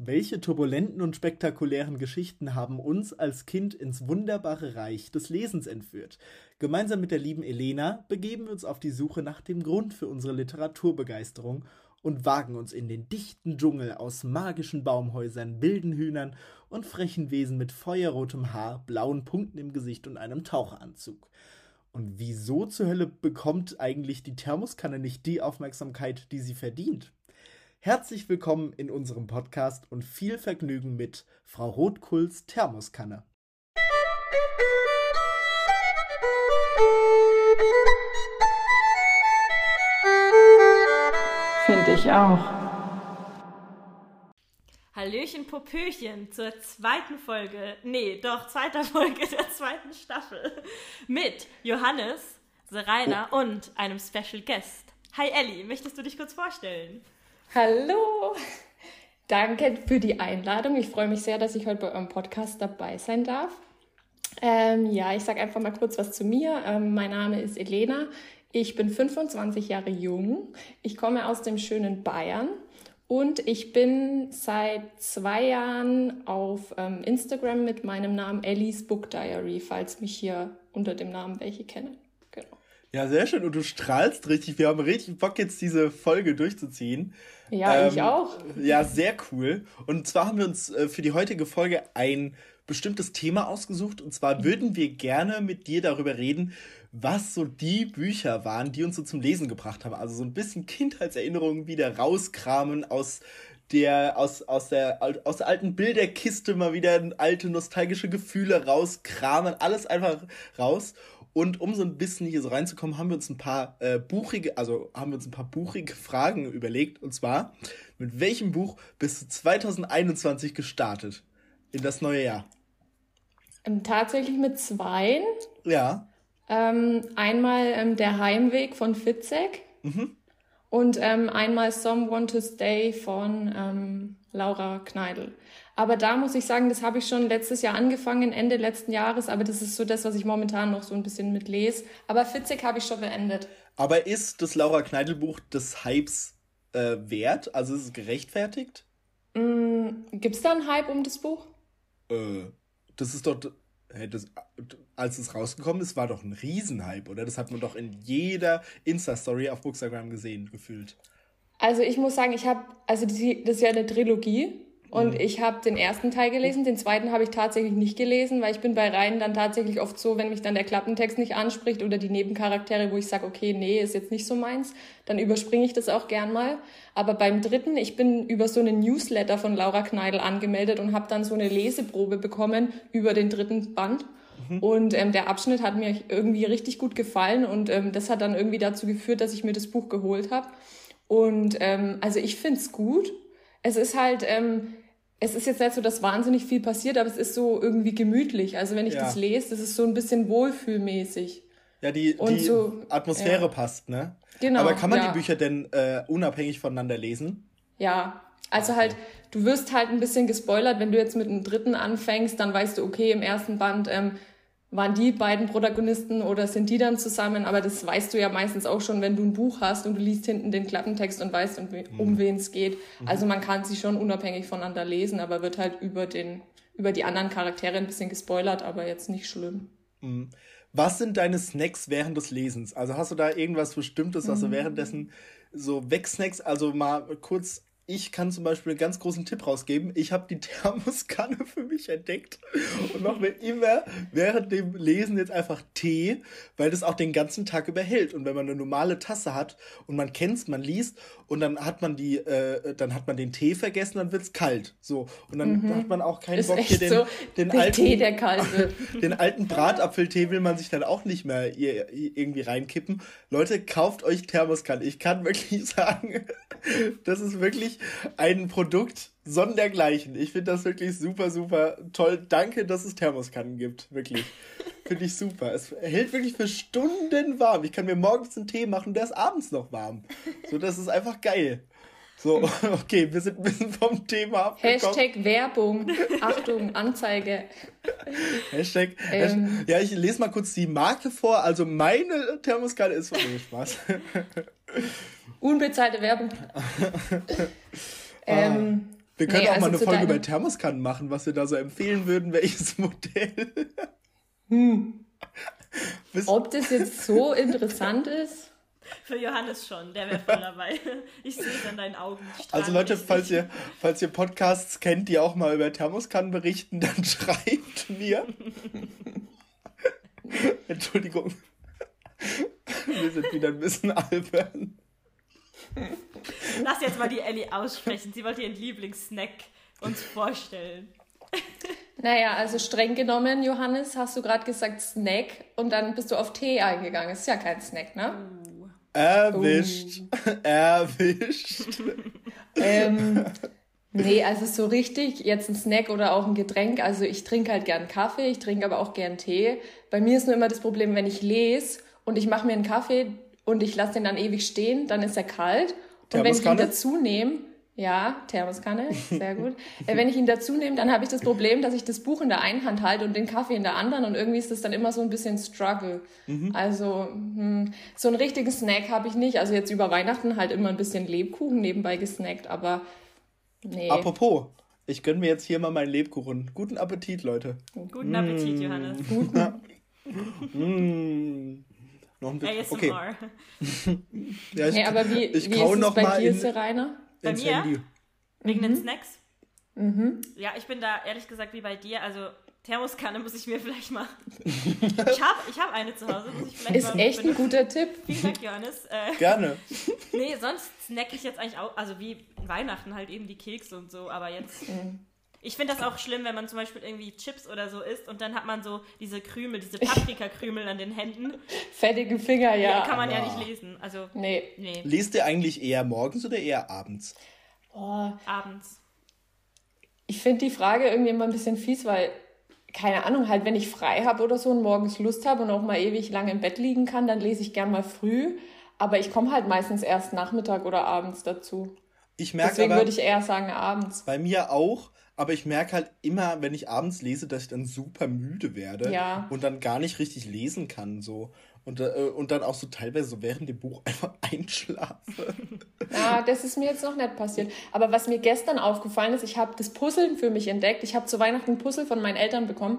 Welche turbulenten und spektakulären Geschichten haben uns als Kind ins wunderbare Reich des Lesens entführt? Gemeinsam mit der lieben Elena begeben wir uns auf die Suche nach dem Grund für unsere Literaturbegeisterung und wagen uns in den dichten Dschungel aus magischen Baumhäusern, wilden Hühnern und frechen Wesen mit feuerrotem Haar, blauen Punkten im Gesicht und einem Taucheranzug. Und wieso zur Hölle bekommt eigentlich die Thermoskanne nicht die Aufmerksamkeit, die sie verdient? Herzlich willkommen in unserem Podcast und viel Vergnügen mit Frau Rotkulls Thermoskanne. Finde ich auch. Hallöchen Popöchen zur zweiten Folge, nee, doch zweiter Folge der zweiten Staffel mit Johannes, Seraina oh. und einem Special Guest. Hi Ellie, möchtest du dich kurz vorstellen? Hallo! Danke für die Einladung. Ich freue mich sehr, dass ich heute bei eurem Podcast dabei sein darf. Ähm, ja, ich sage einfach mal kurz was zu mir. Ähm, mein Name ist Elena. Ich bin 25 Jahre jung. Ich komme aus dem schönen Bayern und ich bin seit zwei Jahren auf ähm, Instagram mit meinem Namen Ellie's Book Diary, falls mich hier unter dem Namen welche kennen. Ja, sehr schön. Und du strahlst richtig. Wir haben richtig Bock, jetzt diese Folge durchzuziehen. Ja, ähm, ich auch. Ja, sehr cool. Und zwar haben wir uns äh, für die heutige Folge ein bestimmtes Thema ausgesucht. Und zwar würden wir gerne mit dir darüber reden, was so die Bücher waren, die uns so zum Lesen gebracht haben. Also so ein bisschen Kindheitserinnerungen wieder rauskramen aus der aus, aus, der, aus der alten Bilderkiste mal wieder alte nostalgische Gefühle rauskramen, alles einfach raus. Und um so ein bisschen hier so reinzukommen, haben wir uns ein paar äh, buchige, also haben wir uns ein paar buchige Fragen überlegt. Und zwar, mit welchem Buch bist du 2021 gestartet? In das neue Jahr? Ähm, tatsächlich mit zwei. Ja. Ähm, einmal ähm, Der Heimweg von Fitzek. Mhm. Und ähm, einmal Someone to Stay von ähm, Laura Kneidl. Aber da muss ich sagen, das habe ich schon letztes Jahr angefangen, Ende letzten Jahres, aber das ist so das, was ich momentan noch so ein bisschen mitlese. Aber Fitzek habe ich schon beendet. Aber ist das Laura Kneidl-Buch des Hypes äh, wert? Also ist es gerechtfertigt? Mm, Gibt es da einen Hype um das Buch? Äh, das ist doch. Hey, das, als es rausgekommen ist, war doch ein Riesenhype, oder? Das hat man doch in jeder Insta-Story auf Bookstagram gesehen, gefühlt. Also ich muss sagen, ich habe, also die, das ist ja eine Trilogie und mhm. ich habe den ersten Teil gelesen, den zweiten habe ich tatsächlich nicht gelesen, weil ich bin bei Reihen dann tatsächlich oft so, wenn mich dann der Klappentext nicht anspricht oder die Nebencharaktere, wo ich sage, okay, nee, ist jetzt nicht so meins, dann überspringe ich das auch gern mal. Aber beim dritten, ich bin über so einen Newsletter von Laura Kneidl angemeldet und habe dann so eine Leseprobe bekommen über den dritten Band. Mhm. Und ähm, der Abschnitt hat mir irgendwie richtig gut gefallen und ähm, das hat dann irgendwie dazu geführt, dass ich mir das Buch geholt habe. Und ähm, also ich find's gut es ist halt, ähm, es ist jetzt nicht so, dass wahnsinnig viel passiert, aber es ist so irgendwie gemütlich. Also wenn ich ja. das lese, das ist so ein bisschen wohlfühlmäßig. Ja, die, die so, Atmosphäre ja. passt, ne? Genau. Aber kann man ja. die Bücher denn äh, unabhängig voneinander lesen? Ja, also okay. halt, du wirst halt ein bisschen gespoilert, wenn du jetzt mit einem dritten anfängst, dann weißt du, okay, im ersten Band ähm, waren die beiden Protagonisten oder sind die dann zusammen? Aber das weißt du ja meistens auch schon, wenn du ein Buch hast und du liest hinten den Klappentext und weißt, um, mhm. wen es geht. Mhm. Also man kann sie schon unabhängig voneinander lesen, aber wird halt über den, über die anderen Charaktere ein bisschen gespoilert, aber jetzt nicht schlimm. Mhm. Was sind deine Snacks während des Lesens? Also hast du da irgendwas Bestimmtes, was du mhm. währenddessen so wegsnackst? Also mal kurz ich kann zum Beispiel einen ganz großen Tipp rausgeben. Ich habe die Thermoskanne für mich entdeckt und mache mir immer während dem Lesen jetzt einfach Tee, weil das auch den ganzen Tag überhält. Und wenn man eine normale Tasse hat und man kennt's, man liest und dann hat man die, äh, dann hat man den Tee vergessen, dann wird's kalt. So und dann mhm. hat man auch keinen Ist Bock hier den, so, den alten Tee, der kalt wird. den alten Bratapfeltee will man sich dann auch nicht mehr irgendwie reinkippen. Leute, kauft euch Thermoskanne. Ich kann wirklich sagen, das ist wirklich ein Produkt sondergleichen. Ich finde das wirklich super, super toll. Danke, dass es Thermoskannen gibt. Wirklich. Finde ich super. Es hält wirklich für Stunden warm. Ich kann mir morgens einen Tee machen, der ist abends noch warm. So, das ist einfach geil. So, okay, wir sind ein bisschen vom Thema abgekommen. Hashtag Werbung. Achtung, Anzeige. Hashtag, ähm. Ja, ich lese mal kurz die Marke vor. Also meine Thermoskanne ist von mir Spaß. Unbezahlte Werbung. ähm, Wir können nee, auch also mal eine Folge über Thermoskannen machen, was wir da so empfehlen würden, welches Modell. Hm. Ob das jetzt so interessant ist? Für Johannes schon, der wäre voll dabei. Ich sehe es an deinen Augen. Also Leute, falls ihr, falls ihr Podcasts kennt, die auch mal über Thermoskannen berichten, dann schreibt mir. Entschuldigung. Wir sind wieder ein bisschen albern. Lass jetzt mal die Ellie aussprechen. Sie wollte ihren Lieblingssnack uns vorstellen. Naja, also streng genommen, Johannes, hast du gerade gesagt Snack und dann bist du auf Tee eingegangen. Ist ja kein Snack, ne? Uh. Erwischt. Uh. Erwischt. ähm, nee, also so richtig jetzt ein Snack oder auch ein Getränk. Also ich trinke halt gern Kaffee, ich trinke aber auch gern Tee. Bei mir ist nur immer das Problem, wenn ich lese und ich mache mir einen Kaffee und ich lasse den dann ewig stehen, dann ist er kalt. Und wenn ich ihn dazu nehme, ja, Thermoskanne, sehr gut. Äh, wenn ich ihn dazu nehme, dann habe ich das Problem, dass ich das Buch in der einen Hand halte und den Kaffee in der anderen und irgendwie ist das dann immer so ein bisschen Struggle. Mhm. Also hm, so einen richtigen Snack habe ich nicht. Also jetzt über Weihnachten halt immer ein bisschen Lebkuchen nebenbei gesnackt, aber nee. Apropos, ich gönne mir jetzt hier mal meinen Lebkuchen. Guten Appetit, Leute. Guten Appetit, mmh. Johannes. mmh. Noch ein bisschen. Okay. ja, ich, hey, aber wie, ich wie ist es bei dir, Serena? Bei mir? Handy. Wegen mhm. den Snacks? Mhm. Ja, ich bin da ehrlich gesagt wie bei dir. Also Thermoskanne muss ich mir vielleicht mal. ich habe ich hab eine zu Hause. Muss ich vielleicht ist mal echt benutzen. ein guter Tipp. Vielen Dank, Johannes. Äh, Gerne. nee, sonst snack ich jetzt eigentlich auch. Also wie Weihnachten halt eben die Kekse und so. Aber jetzt. Mhm. Ich finde das auch schlimm, wenn man zum Beispiel irgendwie Chips oder so isst und dann hat man so diese Krümel, diese Paprikakrümel an den Händen. Fettige Finger, ja. ja kann man ja nicht lesen. Also, nee. nee. Lest ihr eigentlich eher morgens oder eher abends? Oh. Abends. Ich finde die Frage irgendwie immer ein bisschen fies, weil, keine Ahnung, halt, wenn ich frei habe oder so und morgens Lust habe und auch mal ewig lange im Bett liegen kann, dann lese ich gern mal früh. Aber ich komme halt meistens erst Nachmittag oder abends dazu. Ich merke Deswegen würde ich eher sagen abends. Bei mir auch, aber ich merke halt immer, wenn ich abends lese, dass ich dann super müde werde ja. und dann gar nicht richtig lesen kann. So. Und, äh, und dann auch so teilweise so während dem Buch einfach einschlafe. Ja, das ist mir jetzt noch nicht passiert. Aber was mir gestern aufgefallen ist, ich habe das Puzzeln für mich entdeckt. Ich habe zu Weihnachten ein Puzzle von meinen Eltern bekommen.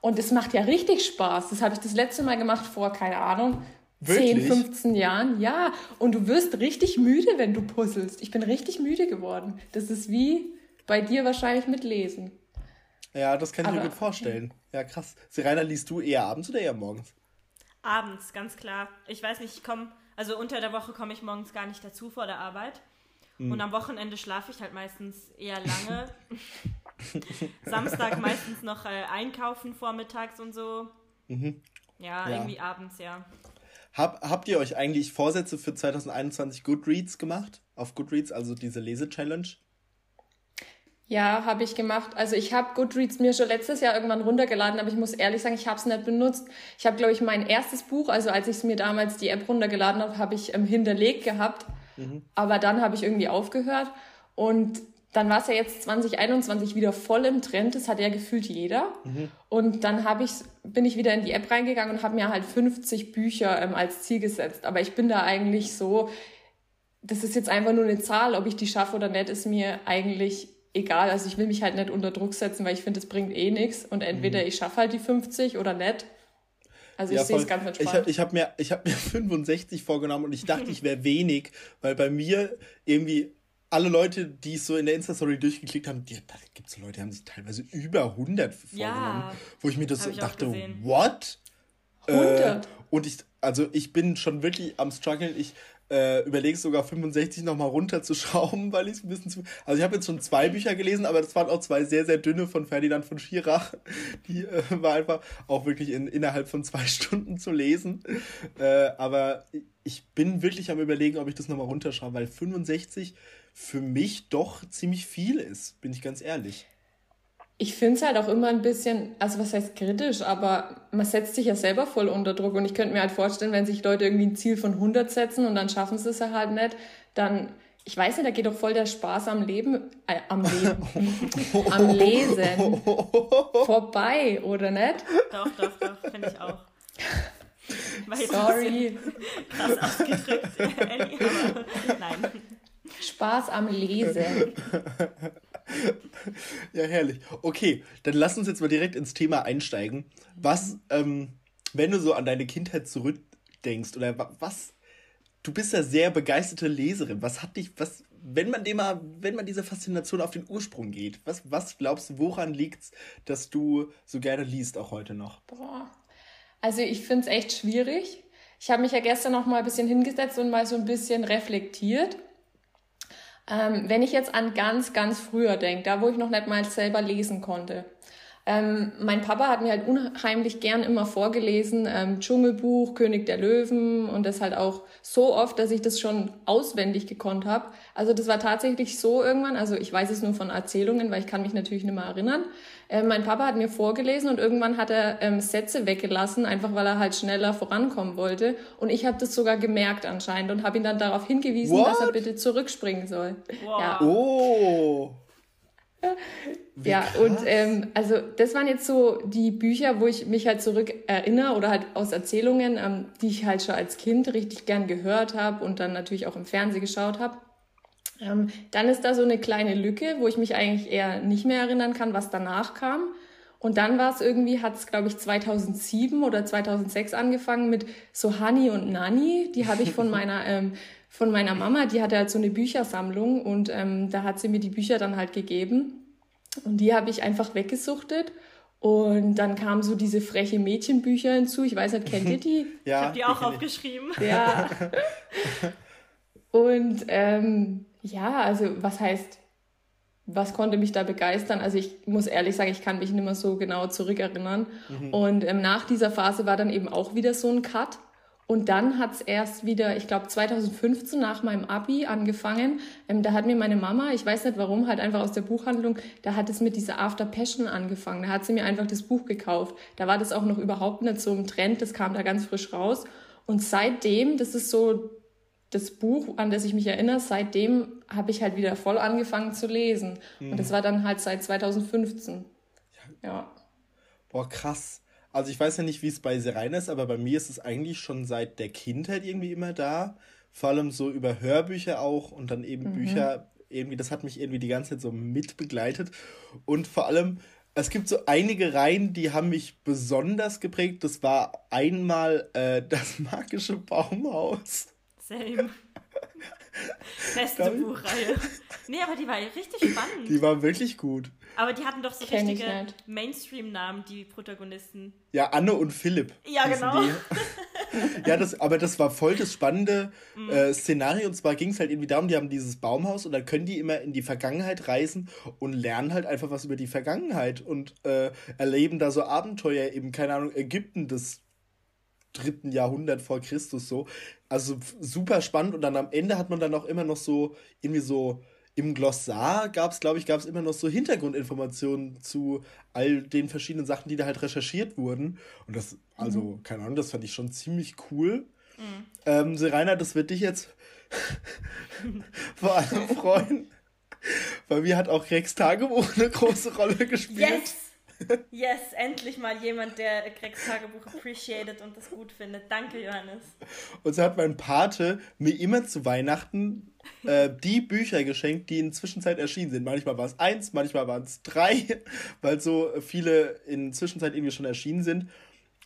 Und es macht ja richtig Spaß. Das habe ich das letzte Mal gemacht vor, keine Ahnung, Wirklich? 10, 15 Jahren. Ja, und du wirst richtig müde, wenn du puzzelst. Ich bin richtig müde geworden. Das ist wie bei dir wahrscheinlich mit Lesen. Ja, das kann ich Aber, mir gut vorstellen. Ja, krass. Serena, liest du eher abends oder eher morgens? Abends, ganz klar. Ich weiß nicht, ich komme, also unter der Woche komme ich morgens gar nicht dazu vor der Arbeit. Mhm. Und am Wochenende schlafe ich halt meistens eher lange. Samstag meistens noch äh, einkaufen vormittags und so. Mhm. Ja, ja, irgendwie abends, ja. Hab, habt ihr euch eigentlich Vorsätze für 2021 Goodreads gemacht? Auf Goodreads, also diese Lese-Challenge? Ja, habe ich gemacht. Also ich habe Goodreads mir schon letztes Jahr irgendwann runtergeladen, aber ich muss ehrlich sagen, ich habe es nicht benutzt. Ich habe, glaube ich, mein erstes Buch, also als ich mir damals die App runtergeladen habe, habe ich ähm, hinterlegt gehabt. Mhm. Aber dann habe ich irgendwie aufgehört. Und dann war es ja jetzt 2021 wieder voll im Trend. Das hat ja gefühlt jeder. Mhm. Und dann habe ich, bin ich wieder in die App reingegangen und habe mir halt 50 Bücher ähm, als Ziel gesetzt. Aber ich bin da eigentlich so, das ist jetzt einfach nur eine Zahl. Ob ich die schaffe oder nicht, ist mir eigentlich egal. Also ich will mich halt nicht unter Druck setzen, weil ich finde, es bringt eh nichts. Und entweder mhm. ich schaffe halt die 50 oder nicht. Also ich ja, sehe es ganz entspannt. Ich habe hab mir, hab mir 65 vorgenommen und ich dachte, ich wäre wenig, weil bei mir irgendwie alle Leute, die es so in der Insta-Story durchgeklickt haben, die, da gibt es Leute, die haben sich teilweise über 100 vorgenommen, ja, wo ich mir das so dachte, what? 100? Äh, und ich, also ich bin schon wirklich am struggeln. Ich äh, überlege sogar 65 nochmal runterzuschrauben, weil ich es ein bisschen zu. Also ich habe jetzt schon zwei Bücher gelesen, aber das waren auch zwei sehr, sehr dünne von Ferdinand von Schirach. Die äh, war einfach auch wirklich in, innerhalb von zwei Stunden zu lesen. Äh, aber ich bin wirklich am überlegen, ob ich das nochmal runterschraube, weil 65 für mich doch ziemlich viel ist, bin ich ganz ehrlich ich finde es halt auch immer ein bisschen, also was heißt kritisch, aber man setzt sich ja selber voll unter Druck und ich könnte mir halt vorstellen, wenn sich Leute irgendwie ein Ziel von 100 setzen und dann schaffen sie es halt nicht, dann, ich weiß nicht, da geht doch voll der Spaß am Leben, äh, am Leben, am Lesen vorbei, oder nicht? Doch, doch, doch, finde ich auch. Sorry. Krass ausgedrückt, Ellie, aber nein. Spaß am Lesen. Ja, herrlich. Okay, dann lass uns jetzt mal direkt ins Thema einsteigen. Was, ähm, wenn du so an deine Kindheit zurückdenkst, oder was, du bist ja sehr begeisterte Leserin. Was hat dich, was, wenn man dem mal, wenn man diese Faszination auf den Ursprung geht, was, was glaubst du, woran liegt es, dass du so gerne liest, auch heute noch? Boah. Also ich finde es echt schwierig. Ich habe mich ja gestern noch mal ein bisschen hingesetzt und mal so ein bisschen reflektiert. Ähm, wenn ich jetzt an ganz, ganz früher denke, da wo ich noch nicht mal selber lesen konnte, ähm, mein Papa hat mir halt unheimlich gern immer vorgelesen, ähm, Dschungelbuch, König der Löwen und das halt auch so oft, dass ich das schon auswendig gekonnt habe. Also das war tatsächlich so irgendwann, also ich weiß es nur von Erzählungen, weil ich kann mich natürlich nicht mehr erinnern. Ähm, mein Papa hat mir vorgelesen und irgendwann hat er ähm, Sätze weggelassen, einfach weil er halt schneller vorankommen wollte. Und ich habe das sogar gemerkt anscheinend und habe ihn dann darauf hingewiesen, What? dass er bitte zurückspringen soll. Wow. Ja. Oh. Wie ja, krass. und ähm, also das waren jetzt so die Bücher, wo ich mich halt zurück erinnere oder halt aus Erzählungen, ähm, die ich halt schon als Kind richtig gern gehört habe und dann natürlich auch im Fernsehen geschaut habe. Ähm, dann ist da so eine kleine Lücke, wo ich mich eigentlich eher nicht mehr erinnern kann, was danach kam. Und dann war es irgendwie, hat es glaube ich 2007 oder 2006 angefangen mit so Hani und Nani. Die habe ich von meiner ähm, von meiner Mama, die hatte halt so eine Büchersammlung und ähm, da hat sie mir die Bücher dann halt gegeben. Und die habe ich einfach weggesuchtet. Und dann kamen so diese freche Mädchenbücher hinzu. Ich weiß nicht, kennt ihr die? ja, ich habe die auch aufgeschrieben. Ja. Und ähm, ja, also was heißt, was konnte mich da begeistern? Also ich muss ehrlich sagen, ich kann mich nicht mehr so genau zurückerinnern. Mhm. Und ähm, nach dieser Phase war dann eben auch wieder so ein Cut. Und dann hat es erst wieder, ich glaube 2015 nach meinem Abi angefangen. Ähm, da hat mir meine Mama, ich weiß nicht warum, halt einfach aus der Buchhandlung, da hat es mit dieser After Passion angefangen. Da hat sie mir einfach das Buch gekauft. Da war das auch noch überhaupt nicht so im Trend, das kam da ganz frisch raus. Und seitdem, das ist so das Buch, an das ich mich erinnere, seitdem habe ich halt wieder voll angefangen zu lesen. Mhm. Und das war dann halt seit 2015. Ja. ja. Boah, krass. Also ich weiß ja nicht, wie es bei Serena ist, aber bei mir ist es eigentlich schon seit der Kindheit irgendwie immer da. Vor allem so über Hörbücher auch und dann eben mhm. Bücher. Irgendwie, das hat mich irgendwie die ganze Zeit so mitbegleitet. Und vor allem, es gibt so einige Reihen, die haben mich besonders geprägt. Das war einmal äh, das magische Baumhaus. Same. Beste Buchreihe. Nee, aber die war richtig spannend. Die war wirklich gut. Aber die hatten doch so Kenn richtige Mainstream-Namen, die Protagonisten. Ja, Anne und Philipp. Ja, genau. ja, das, aber das war voll das spannende mm. äh, Szenario. Und zwar ging es halt irgendwie darum, die haben dieses Baumhaus und dann können die immer in die Vergangenheit reisen und lernen halt einfach was über die Vergangenheit und äh, erleben da so Abenteuer, eben, keine Ahnung, Ägypten des dritten Jahrhundert vor Christus so. Also super spannend und dann am Ende hat man dann auch immer noch so irgendwie so im Glossar gab es, glaube ich, gab es immer noch so Hintergrundinformationen zu all den verschiedenen Sachen, die da halt recherchiert wurden. Und das, also, mhm. keine Ahnung, das fand ich schon ziemlich cool. Mhm. Ähm, Serena, das wird dich jetzt vor allem freuen. Weil mir hat auch Rex Tagebuch eine große Rolle gespielt. Yes! Yes, endlich mal jemand, der Gregs Tagebuch appreciated und das gut findet. Danke, Johannes. Und so hat mein Pate mir immer zu Weihnachten äh, die Bücher geschenkt, die in der Zwischenzeit erschienen sind. Manchmal war es eins, manchmal waren es drei, weil so viele in der Zwischenzeit irgendwie schon erschienen sind.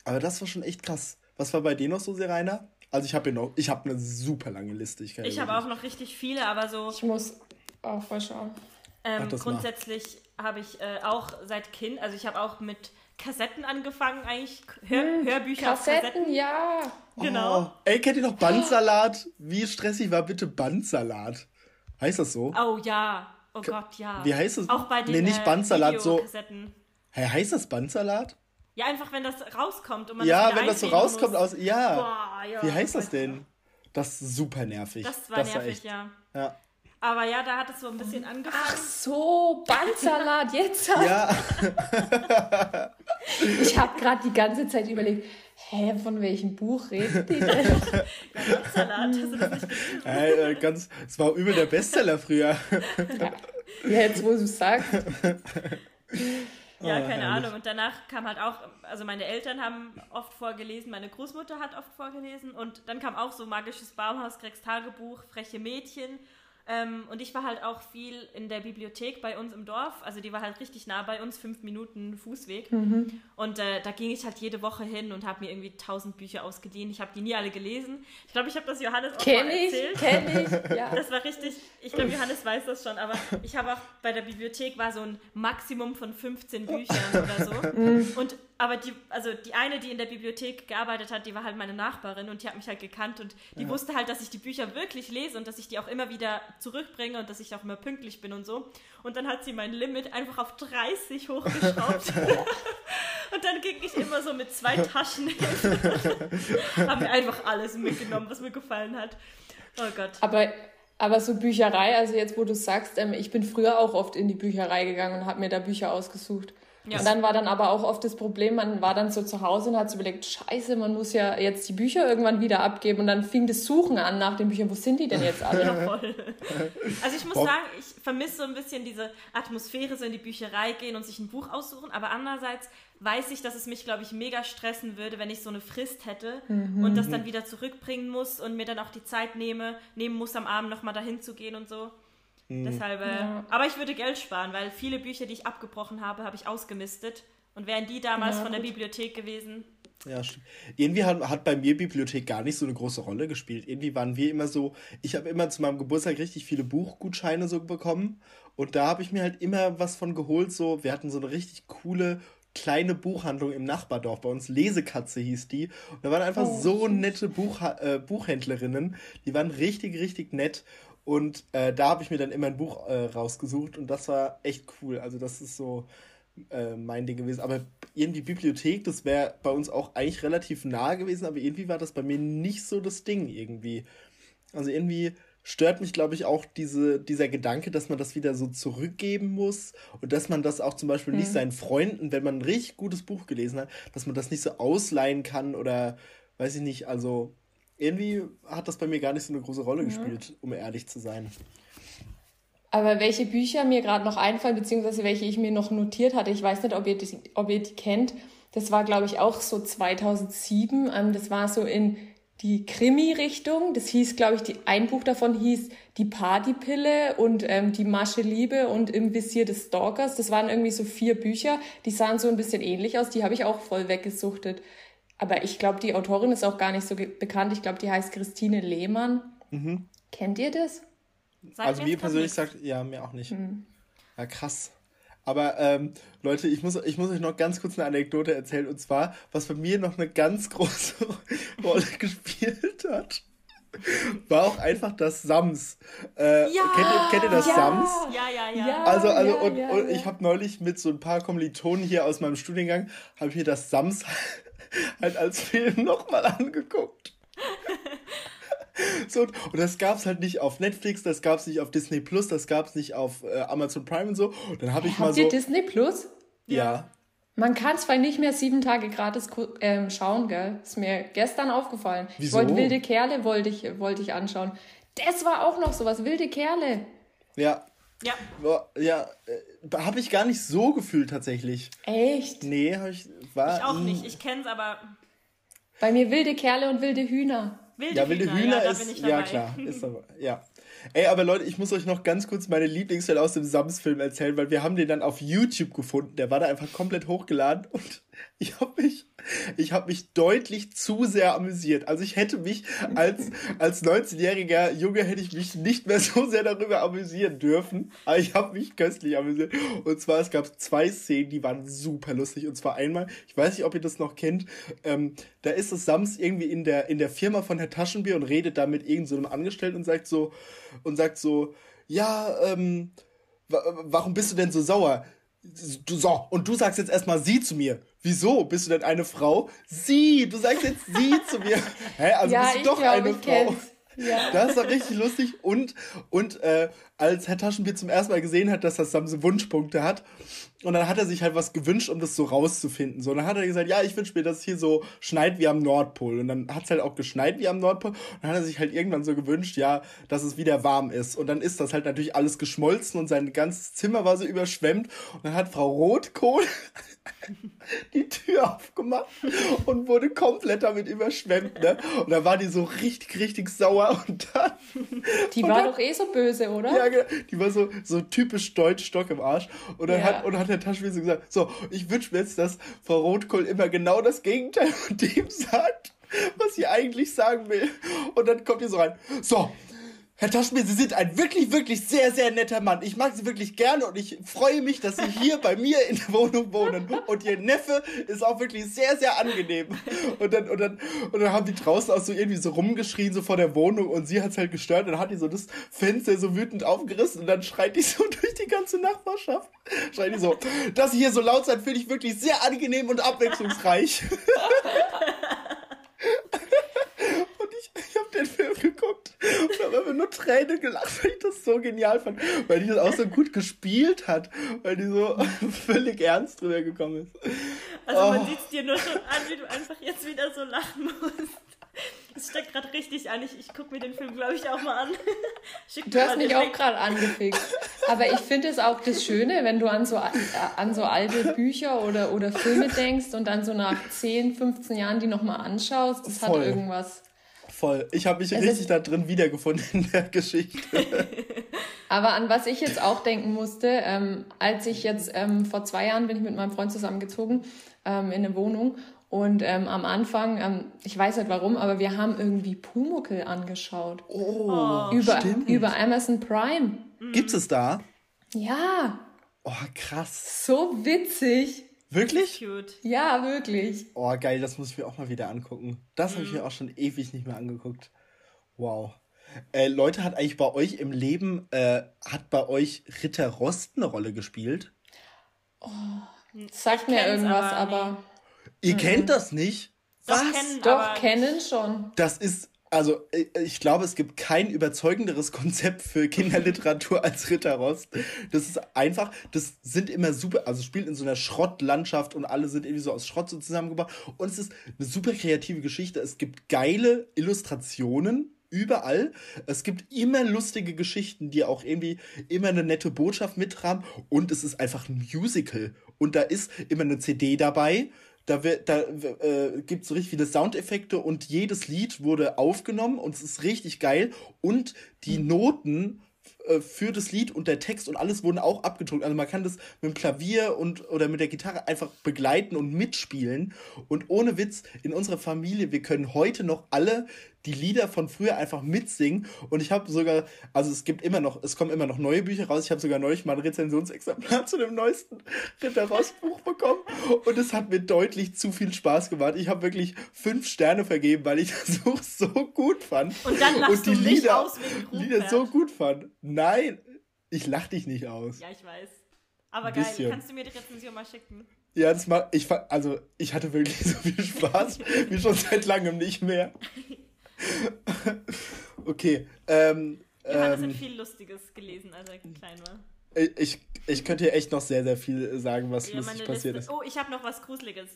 Aber das war schon echt krass. Was war bei dir noch so, Serena? Also ich habe hier noch, ich habe eine super lange Liste. Ich, ich habe auch noch richtig viele, aber so. Ich muss auch voll schauen. Ähm, grundsätzlich habe ich äh, auch seit Kind, also ich habe auch mit Kassetten angefangen, eigentlich Hör hm, Hörbücher Kassetten, Kassetten, ja. Genau. Oh, ey, kennt ihr noch Bandsalat? Wie stressig war bitte Bandsalat? Heißt das so? Oh ja. Oh Gott, ja. Wie heißt das? Auch bei den Nee, nicht äh, Bandsalat, so. Hey, heißt das Bandsalat? Ja, einfach wenn das rauskommt und man Ja, das wenn das so rauskommt muss. aus. Ja. Boah, ja. Wie heißt das denn? Das ist super nervig. Das war das nervig, war echt, ja. Ja. Aber ja, da hat es so ein bisschen angefangen. Ach so, Bandsalat, jetzt. Ja. ich habe gerade die ganze Zeit überlegt, hä, von welchem Buch reden die denn? ja, Bandsalat, hast du das nicht äh, ganz, Es war übel der Bestseller früher. ja, jetzt, wo du es sagst. Ja, oh, keine Ahnung. Und danach kam halt auch, also meine Eltern haben oft vorgelesen, meine Großmutter hat oft vorgelesen und dann kam auch so Magisches Baumhaus, Gregs Tagebuch, Freche Mädchen Ähm, und ich war halt auch viel in der Bibliothek bei uns im Dorf. Also die war halt richtig nah bei uns, fünf Minuten Fußweg. Mhm. Und äh, da ging ich halt jede Woche hin und habe mir irgendwie tausend Bücher ausgeliehen. Ich habe die nie alle gelesen. Ich glaube, ich habe das Johannes auch kenn mal erzählt. Kenn ich, kenn ich. Ja. Das war richtig, ich glaube, Johannes weiß das schon, aber ich habe auch bei der Bibliothek war so ein Maximum von 15 Büchern oder so. Mhm. Und aber die, also die eine, die in der Bibliothek gearbeitet hat, die war halt meine Nachbarin und die hat mich halt gekannt und die ja. wusste halt, dass ich die Bücher wirklich lese und dass ich die auch immer wieder zurückbringe und dass ich auch immer pünktlich bin und so. Und dann hat sie mein Limit einfach auf 30 hochgeschraubt. und dann ging ich immer so mit zwei Taschen hin. Habe mir einfach alles mitgenommen, was mir gefallen hat. Oh Gott. Aber aber so Bücherei, also jetzt wo du sagst, ähm, ich bin früher auch oft in die Bücherei gegangen und habe mir da Bücher ausgesucht. Ja. Und dann war dann aber auch oft das Problem, man war dann so zu Hause und hat sich überlegt, scheiße, man muss ja jetzt die Bücher irgendwann wieder abgeben. Und dann fing das Suchen an nach den Büchern. Wo sind die denn jetzt alle? Ja, voll. Also ich muss Bob. sagen, ich vermisse so ein bisschen diese Atmosphäre, so in die Bücherei gehen und sich ein Buch aussuchen. Aber andererseits weiß ich, dass es mich, glaube ich, mega stressen würde, wenn ich so eine Frist hätte mhm. und das dann wieder zurückbringen muss und mir dann auch die Zeit nehme, nehmen muss, am Abend nochmal dahin zu gehen und so. Mhm. Deshalb, äh, ja. aber ich würde Geld sparen, weil viele Bücher, die ich abgebrochen habe, habe ich ausgemistet. Und wären die damals ja, von der Bibliothek gewesen. Ja, stimmt. Irgendwie hat, hat bei mir Bibliothek gar nicht so eine große Rolle gespielt. Irgendwie waren wir immer so, ich habe immer zu meinem Geburtstag richtig viele Buchgutscheine so bekommen. Und da habe ich mir halt immer was von geholt. So, wir hatten so eine richtig coole kleine Buchhandlung im Nachbardorf. Bei uns Lesekatze hieß die. Und da waren einfach oh, so nette Buch, äh, Buchhändlerinnen. Die waren richtig, richtig nett. Und äh, da habe ich mir dann immer ein Buch äh, rausgesucht und das war echt cool. Also das ist so äh, mein Ding gewesen. Aber irgendwie Bibliothek, das wäre bei uns auch eigentlich relativ nah gewesen, aber irgendwie war das bei mir nicht so das Ding irgendwie. Also irgendwie stört mich, glaube ich, auch diese, dieser Gedanke, dass man das wieder so zurückgeben muss und dass man das auch zum Beispiel hm. nicht seinen Freunden, wenn man ein richtig gutes Buch gelesen hat, dass man das nicht so ausleihen kann oder weiß ich nicht, also irgendwie hat das bei mir gar nicht so eine große Rolle gespielt, ja. um ehrlich zu sein. Aber welche Bücher mir gerade noch einfallen, beziehungsweise welche ich mir noch notiert hatte, ich weiß nicht, ob ihr, das, ob ihr die kennt, das war, glaube ich, auch so 2007. Ähm, das war so in die Krimi-Richtung. Das hieß, glaube ich, die, ein Buch davon hieß Die Partypille und ähm, Die Masche Liebe und Im Visier des Stalkers. Das waren irgendwie so vier Bücher, die sahen so ein bisschen ähnlich aus. Die habe ich auch voll weggesuchtet. Aber ich glaube, die Autorin ist auch gar nicht so bekannt. Ich glaube, die heißt Christine Lehmann. Mhm. Kennt ihr das? Sag also mir persönlich sagt, ja, mir auch nicht. Mhm. Ja, krass. Aber ähm, Leute, ich muss, ich muss euch noch ganz kurz eine Anekdote erzählen. Und zwar, was bei mir noch eine ganz große Rolle gespielt hat, war auch einfach das Sams. Äh, ja, kennt, ihr, kennt ihr das ja, Sams? Ja, ja, ja. Also, also ja, und, und ich habe neulich mit so ein paar Kommilitonen hier aus meinem Studiengang, habe ich mir das Sams halt als Film nochmal angeguckt. So, und das gab es halt nicht auf Netflix, das gab es nicht auf Disney Plus, das gab es nicht auf äh, Amazon Prime und so. Und dann habe ich Habt mal so. Habt ihr Disney Plus? Ja. Man kann zwar nicht mehr sieben Tage gratis ähm, schauen, gell? Ist mir gestern aufgefallen. Wieso? Ich wollte wilde Kerle wollte ich, wollte ich anschauen. Das war auch noch sowas, wilde Kerle. Ja. Ja. Ja, äh, habe ich gar nicht so gefühlt tatsächlich. Echt? Nee, habe ich war. Ich auch nicht. Ich kenne es aber. Bei mir wilde Kerle und wilde Hühner. Wilde ja, wilde Hühner, Hühner ja, ist. Ja, klar. Ist aber, ja. Ey, aber Leute, ich muss euch noch ganz kurz meine Lieblingsstelle aus dem Sams-Film erzählen, weil wir haben den dann auf YouTube gefunden. Der war da einfach komplett hochgeladen und ich habe mich, ich habe mich deutlich zu sehr amüsiert. Also ich hätte mich als, als 19-jähriger Junge hätte ich mich nicht mehr so sehr darüber amüsieren dürfen. Aber ich habe mich köstlich amüsiert. Und zwar, es gab zwei Szenen, die waren super lustig. Und zwar einmal, ich weiß nicht, ob ihr das noch kennt, ähm, da ist es Sams irgendwie in der, in der Firma von Herr Taschenbier und redet da mit irgendeinem so Angestellten und sagt so, und sagt so, ja, ähm, warum bist du denn so sauer? Du, so, und du sagst jetzt erstmal sie zu mir. Wieso? Bist du denn eine Frau? Sie! Du sagst jetzt sie zu mir. Hä? Also ja, bist du doch glaub, eine Frau. Kenn's. Ja. Das war richtig lustig. Und, und äh, als Herr Taschenbier zum ersten Mal gesehen hat, dass das Samse Wunschpunkte hat, und dann hat er sich halt was gewünscht, um das so rauszufinden. So, und dann hat er gesagt, ja, ich wünsche mir, dass es hier so schneit wie am Nordpol. Und dann hat es halt auch geschneit wie am Nordpol. Und dann hat er sich halt irgendwann so gewünscht, ja, dass es wieder warm ist. Und dann ist das halt natürlich alles geschmolzen und sein ganzes Zimmer war so überschwemmt. Und dann hat Frau Rotkohl die Tür aufgemacht und wurde komplett damit überschwemmt. Ne? Und da war die so richtig, richtig sauer und dann. Die war dann, doch eh so böse, oder? Ja, Die war so, so typisch deutsch Stock im Arsch. Und dann Ja. hat, und dann hat der Taschenspieler gesagt, so, ich wünsche mir jetzt, dass Frau Rotkohl immer genau das Gegenteil von dem sagt, was sie eigentlich sagen will. Und dann kommt ihr so rein, so, Herr Taschenspieler, Sie sind ein wirklich, wirklich sehr, sehr netter Mann. Ich mag Sie wirklich gerne und ich freue mich, dass Sie hier bei mir in der Wohnung wohnen. Und Ihr Neffe ist auch wirklich sehr, sehr angenehm. Und dann, und dann, und dann haben die draußen auch so irgendwie so rumgeschrien, so vor der Wohnung und sie hat's halt gestört. Und dann hat die so das Fenster so wütend aufgerissen und dann schreit die so durch die ganze Nachbarschaft. Schreit die so, dass Sie hier so laut seid, finde ich wirklich sehr angenehm und abwechslungsreich. Und ich, ich habe den Film geguckt und habe einfach nur Tränen gelacht, weil ich das so genial fand. Weil die das auch so gut gespielt hat. Weil die so völlig ernst drüber gekommen ist. Also man Oh. sieht es dir nur schon an, wie du einfach jetzt wieder so lachen musst. Es steckt gerade richtig an. Ich, ich gucke mir den Film, glaube ich, auch mal an. Schick Du hast mich den auch gerade angefixt. Aber ich finde es auch das Schöne, wenn du an so, äh, an so alte Bücher oder, oder Filme denkst und dann so nach 10, 15 Jahren die nochmal anschaust. Das Voll. hat irgendwas. Voll. Ich habe mich Es richtig da drin wiedergefunden in der Geschichte. Aber an was ich jetzt auch denken musste, ähm, als ich jetzt ähm, vor zwei Jahren bin ich mit meinem Freund zusammengezogen ähm, in eine Wohnung und ähm, am Anfang, ähm, ich weiß nicht warum, aber wir haben irgendwie Pumuckel angeschaut. Oh, über, stimmt. über Amazon Prime. Gibt's es da? Ja, Oh, krass. so witzig. Wirklich? Cute. Ja, wirklich. Oh, geil, das muss ich mir auch mal wieder angucken. Das habe ich mir auch schon ewig nicht mehr angeguckt. Wow. Äh, Leute, hat eigentlich bei euch im Leben, äh, hat bei euch Ritter Rost eine Rolle gespielt? Sagt Ich mir irgendwas, aber aber, Ihr kennt das nicht? Doch, Was? kennen, doch aber kennen schon. Das ist, also äh, ich glaube, es gibt kein überzeugenderes Konzept für Kinderliteratur als Ritter Rost. Das ist einfach, das sind immer super, also spielt in so einer Schrottlandschaft und alle sind irgendwie so aus Schrott so zusammengebaut. Und es ist eine super kreative Geschichte. Es gibt geile Illustrationen. Überall. Es gibt immer lustige Geschichten, die auch irgendwie immer eine nette Botschaft mittragen. Und es ist einfach ein Musical. Und da ist immer eine CD dabei. Da, da äh, gibt es so richtig viele Soundeffekte und jedes Lied wurde aufgenommen und es ist richtig geil. Und die Noten äh, für das Lied und der Text und alles wurden auch abgedruckt. Also man kann das mit dem Klavier und oder mit der Gitarre einfach begleiten und mitspielen. Und ohne Witz, in unserer Familie, wir können heute noch alle die Lieder von früher einfach mitsingen. Und ich habe sogar, also es gibt immer noch, es kommen immer noch neue Bücher raus. Ich habe sogar neulich mal ein Rezensionsexemplar zu dem neuesten Ritter Buch bekommen. Und es hat mir deutlich zu viel Spaß gemacht. Ich habe wirklich fünf Sterne vergeben, weil ich das Buch so gut fand. Und dann lachst die du Lieder, aus wegen Lieder so gut fand. Nein, ich lach dich nicht aus. Ja, ich weiß. Aber geil, bisschen. kannst du mir die Rezension mal schicken? Ja, das war, ich fand, also ich hatte wirklich so viel Spaß wie schon seit langem nicht mehr. okay, ähm, Johannes ähm, hat viel Lustiges gelesen, als er klein war. ich, ich könnte dir echt noch sehr, sehr viel sagen, was Ja, lustig passiert Liste. ist. Oh, ich habe noch was Gruseliges.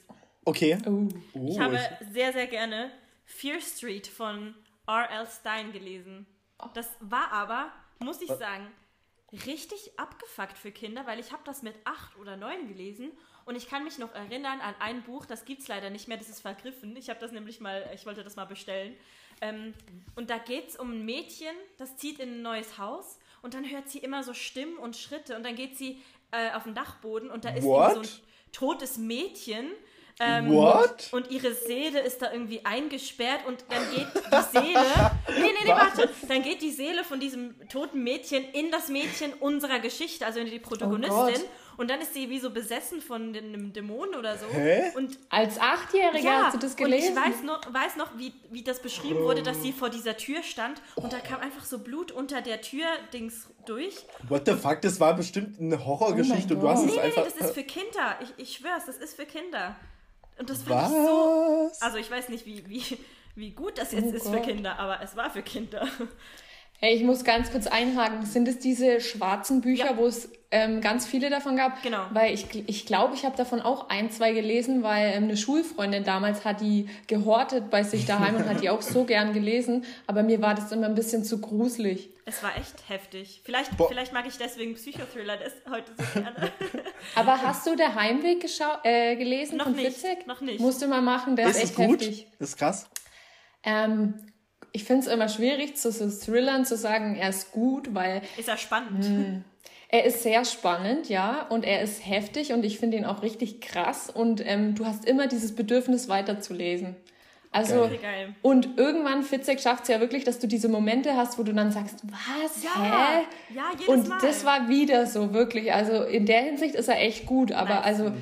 Okay. Oh. Oh, Ich habe ich- sehr, sehr gerne Fear Street von R.L. Stein gelesen. Das war aber, muss ich sagen, richtig abgefuckt für Kinder, weil ich habe das mit acht oder neun gelesen und ich kann mich noch erinnern an ein Buch, das gibt es leider nicht mehr, das ist vergriffen. Ich habe das nämlich mal, ich wollte das mal bestellen. Ähm, und da geht es um ein Mädchen, das zieht in ein neues Haus und dann hört sie immer so Stimmen und Schritte und dann geht sie äh, auf den Dachboden und da ist so ein totes Mädchen. Ähm, What? Und ihre Seele ist da irgendwie eingesperrt und dann geht die Seele. Nee, nee, nee, warte. Dann geht die Seele von diesem toten Mädchen in das Mädchen unserer Geschichte, also in die Protagonistin. Gott. und dann ist sie wie so besessen von einem Dämon oder so. Hä? Und Als Achtjähriger hast du das gelesen? und ich weiß noch, weiß noch wie, wie das beschrieben wurde, dass sie vor dieser Tür stand und da kam einfach so Blut unter der Tür-Dings durch. What the fuck, das war bestimmt eine Horrorgeschichte Oh und du hast mein es Nee, nee, nee, einfach. das ist für Kinder. Ich, ich schwör's, das ist für Kinder. Und das fand ich so also ich weiß nicht, wie, wie, wie gut das jetzt Oh ist für. Kinder, aber es war für Kinder. Hey, ich muss ganz kurz einhaken. Sind es diese schwarzen Bücher, Ja. wo es ähm, ganz viele davon gab? Genau. Weil ich, ich glaube, ich habe davon auch ein, zwei gelesen, weil ähm, eine Schulfreundin damals hat die gehortet bei sich daheim und hat die auch so gern gelesen. Aber mir war das immer ein bisschen zu gruselig. Es war echt heftig. Vielleicht, vielleicht mag ich deswegen Psychothriller des heute so gerne. Aber hast du der Heimweg geschau- äh, gelesen Noch von nicht, Fitzek? noch nicht. Musst du mal machen, der ist, ist es echt gut? heftig. Das ist krass. Ähm, ich finde es immer schwierig, zu so Thrillern zu sagen, er ist gut, weil. Ist er spannend? Hm. Er ist sehr spannend, ja, und er ist heftig und ich finde ihn auch richtig krass und ähm, du hast immer dieses Bedürfnis weiterzulesen. Also, Geil. und irgendwann, Fitzek schafft es ja wirklich, dass du diese Momente hast, wo du dann sagst, was, Ja, hä? ja, jedes Und Mal. das war wieder so, wirklich. Also in der Hinsicht ist er echt gut, aber Nice. also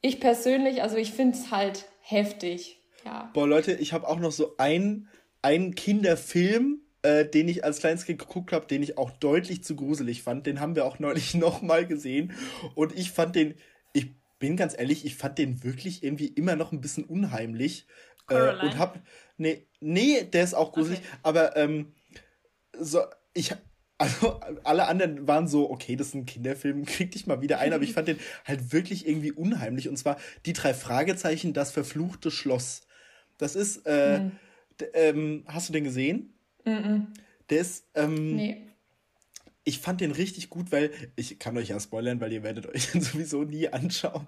ich persönlich, also ich finde es halt heftig, ja. Boah, Leute, ich habe auch noch so einen, einen Kinderfilm, äh, den ich als kleines Kind geguckt habe, den ich auch deutlich zu gruselig fand. Den haben wir auch neulich nochmal gesehen. Und ich fand den, ich bin ganz ehrlich, ich fand den wirklich irgendwie immer noch ein bisschen unheimlich. Äh, und hab, nee, nee, der ist auch gruselig, Okay. aber ähm, so, ich, also alle anderen waren so, okay, das ist ein Kinderfilm, krieg dich mal wieder ein, aber ich fand den halt wirklich irgendwie unheimlich. Und zwar die drei Fragezeichen, das verfluchte Schloss. Das ist, äh, d- ähm, hast du den gesehen? Der ist, ähm, Nee. ich fand den richtig gut, weil ich kann euch ja spoilern, weil ihr werdet euch den sowieso nie anschauen.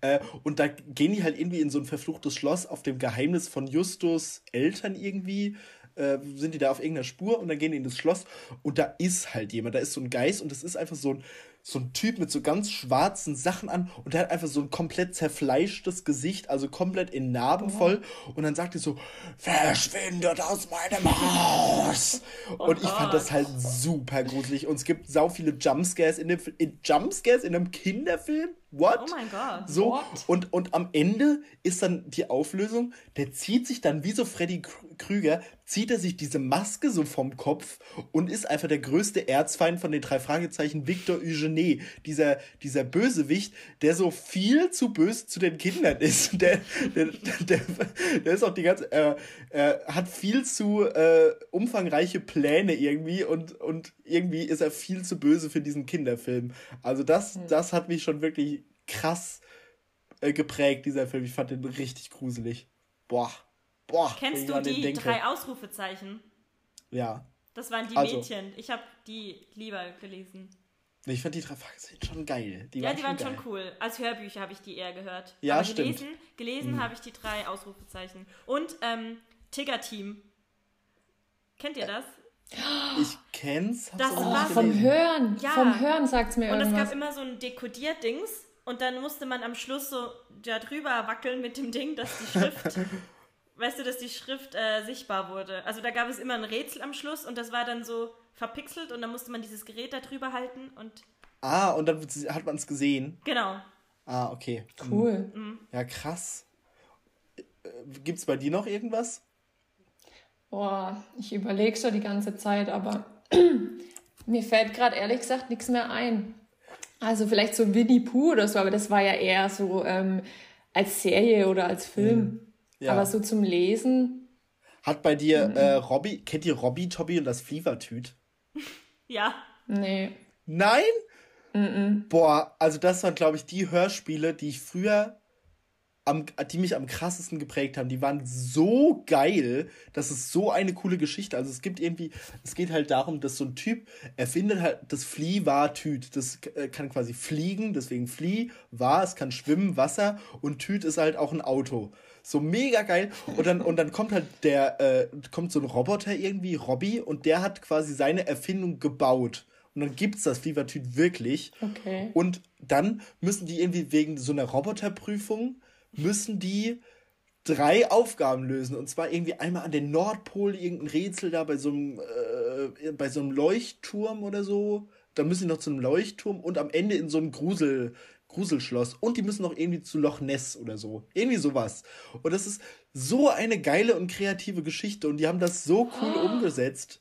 Äh, und da gehen die halt irgendwie in so ein verfluchtes Schloss auf dem Geheimnis von Justus Eltern irgendwie. Äh, sind die da auf irgendeiner Spur und dann gehen die in das Schloss und da ist halt jemand, da ist so ein Geist und das ist einfach so ein, so ein Typ mit so ganz schwarzen Sachen an und der hat einfach so ein komplett zerfleischtes Gesicht, also komplett in Narben voll und dann sagt er so, verschwindet aus meinem Haus. und ich fand das halt super gruselig und es gibt sau viele Jumpscares in dem in Jumpscares in einem Kinderfilm. What? Oh mein Gott. So, What? und, und am Ende ist dann die Auflösung, der zieht sich dann wie so Freddy Krü- Krüger, zieht er sich diese Maske so vom Kopf und ist einfach der größte Erzfeind von den drei Fragezeichen, Victor Eugene, dieser, dieser Bösewicht, der so viel zu böse zu den Kindern ist. Der, der, der, der ist auch die ganze, äh, äh, hat viel zu äh, umfangreiche Pläne irgendwie und, und irgendwie ist er viel zu böse für diesen Kinderfilm. Also das, das hat mich schon wirklich krass äh, geprägt, dieser Film. Ich fand den richtig gruselig. Boah. Boah. Kennst du die denke. drei Ausrufezeichen? Ja. Das waren die Also. Mädchen. Ich habe die lieber gelesen. Ich fand die drei Fragezeichen schon geil. Die ja, waren die schon waren geil. schon cool. Als Hörbücher habe ich die eher gehört. Ja, Aber stimmt. gelesen, gelesen habe ich die drei Ausrufezeichen. Und ähm, Tigger-Team. Kennt ihr das? Ich kenn's. Das war Vom. Hören, Ja. vom Hören sagt's mir Und es gab immer so ein Dekodierdings und dann musste man am Schluss so da drüber wackeln mit dem Ding, dass die Schrift, weißt du, dass die Schrift äh, sichtbar wurde. Also da gab es immer ein Rätsel am Schluss und das war dann so verpixelt und dann musste man dieses Gerät da drüber halten und Ah, und dann hat man es gesehen. genau. Ah, okay. Cool. Ja, krass. Äh, Gibt's bei dir noch irgendwas? Boah, ich überlege schon die ganze Zeit, aber mir fällt gerade ehrlich gesagt nichts mehr ein. Also vielleicht so Winnie Pooh oder so, aber das war ja eher so ähm, als Serie oder als Film. Ja. Aber so zum Lesen, Hat bei dir äh, Robby, kennt ihr Robby, Tobby und das Flievertüt? Ja. nee. Nein? Boah, also das waren, glaube ich, die Hörspiele, die ich früher, am, die mich am krassesten geprägt haben. Die waren so geil. Das ist so eine coole Geschichte. Also es gibt irgendwie, es geht halt darum, dass so ein Typ erfindet halt das Flieh war Tüt. Das äh, kann quasi fliegen, deswegen Flieh war, es kann schwimmen, Wasser und Tüt ist halt auch ein Auto. So mega geil. Und dann, und dann kommt halt der, äh, kommt so ein Roboter irgendwie, Robby, und der hat quasi seine Erfindung gebaut. Und dann gibt's das Flievertüt wirklich. Okay. Und dann müssen die irgendwie wegen so einer Roboterprüfung, müssen die drei Aufgaben lösen. Und zwar irgendwie einmal an den Nordpol irgendein Rätsel da bei so einem, äh, bei so einem Leuchtturm oder so. Dann müssen die noch zu einem Leuchtturm und am Ende in so ein Grusel, Gruselschloss. Und die müssen noch irgendwie zu Loch Ness oder so. Irgendwie sowas. Und das ist so eine geile und kreative Geschichte. Und die haben das so cool umgesetzt.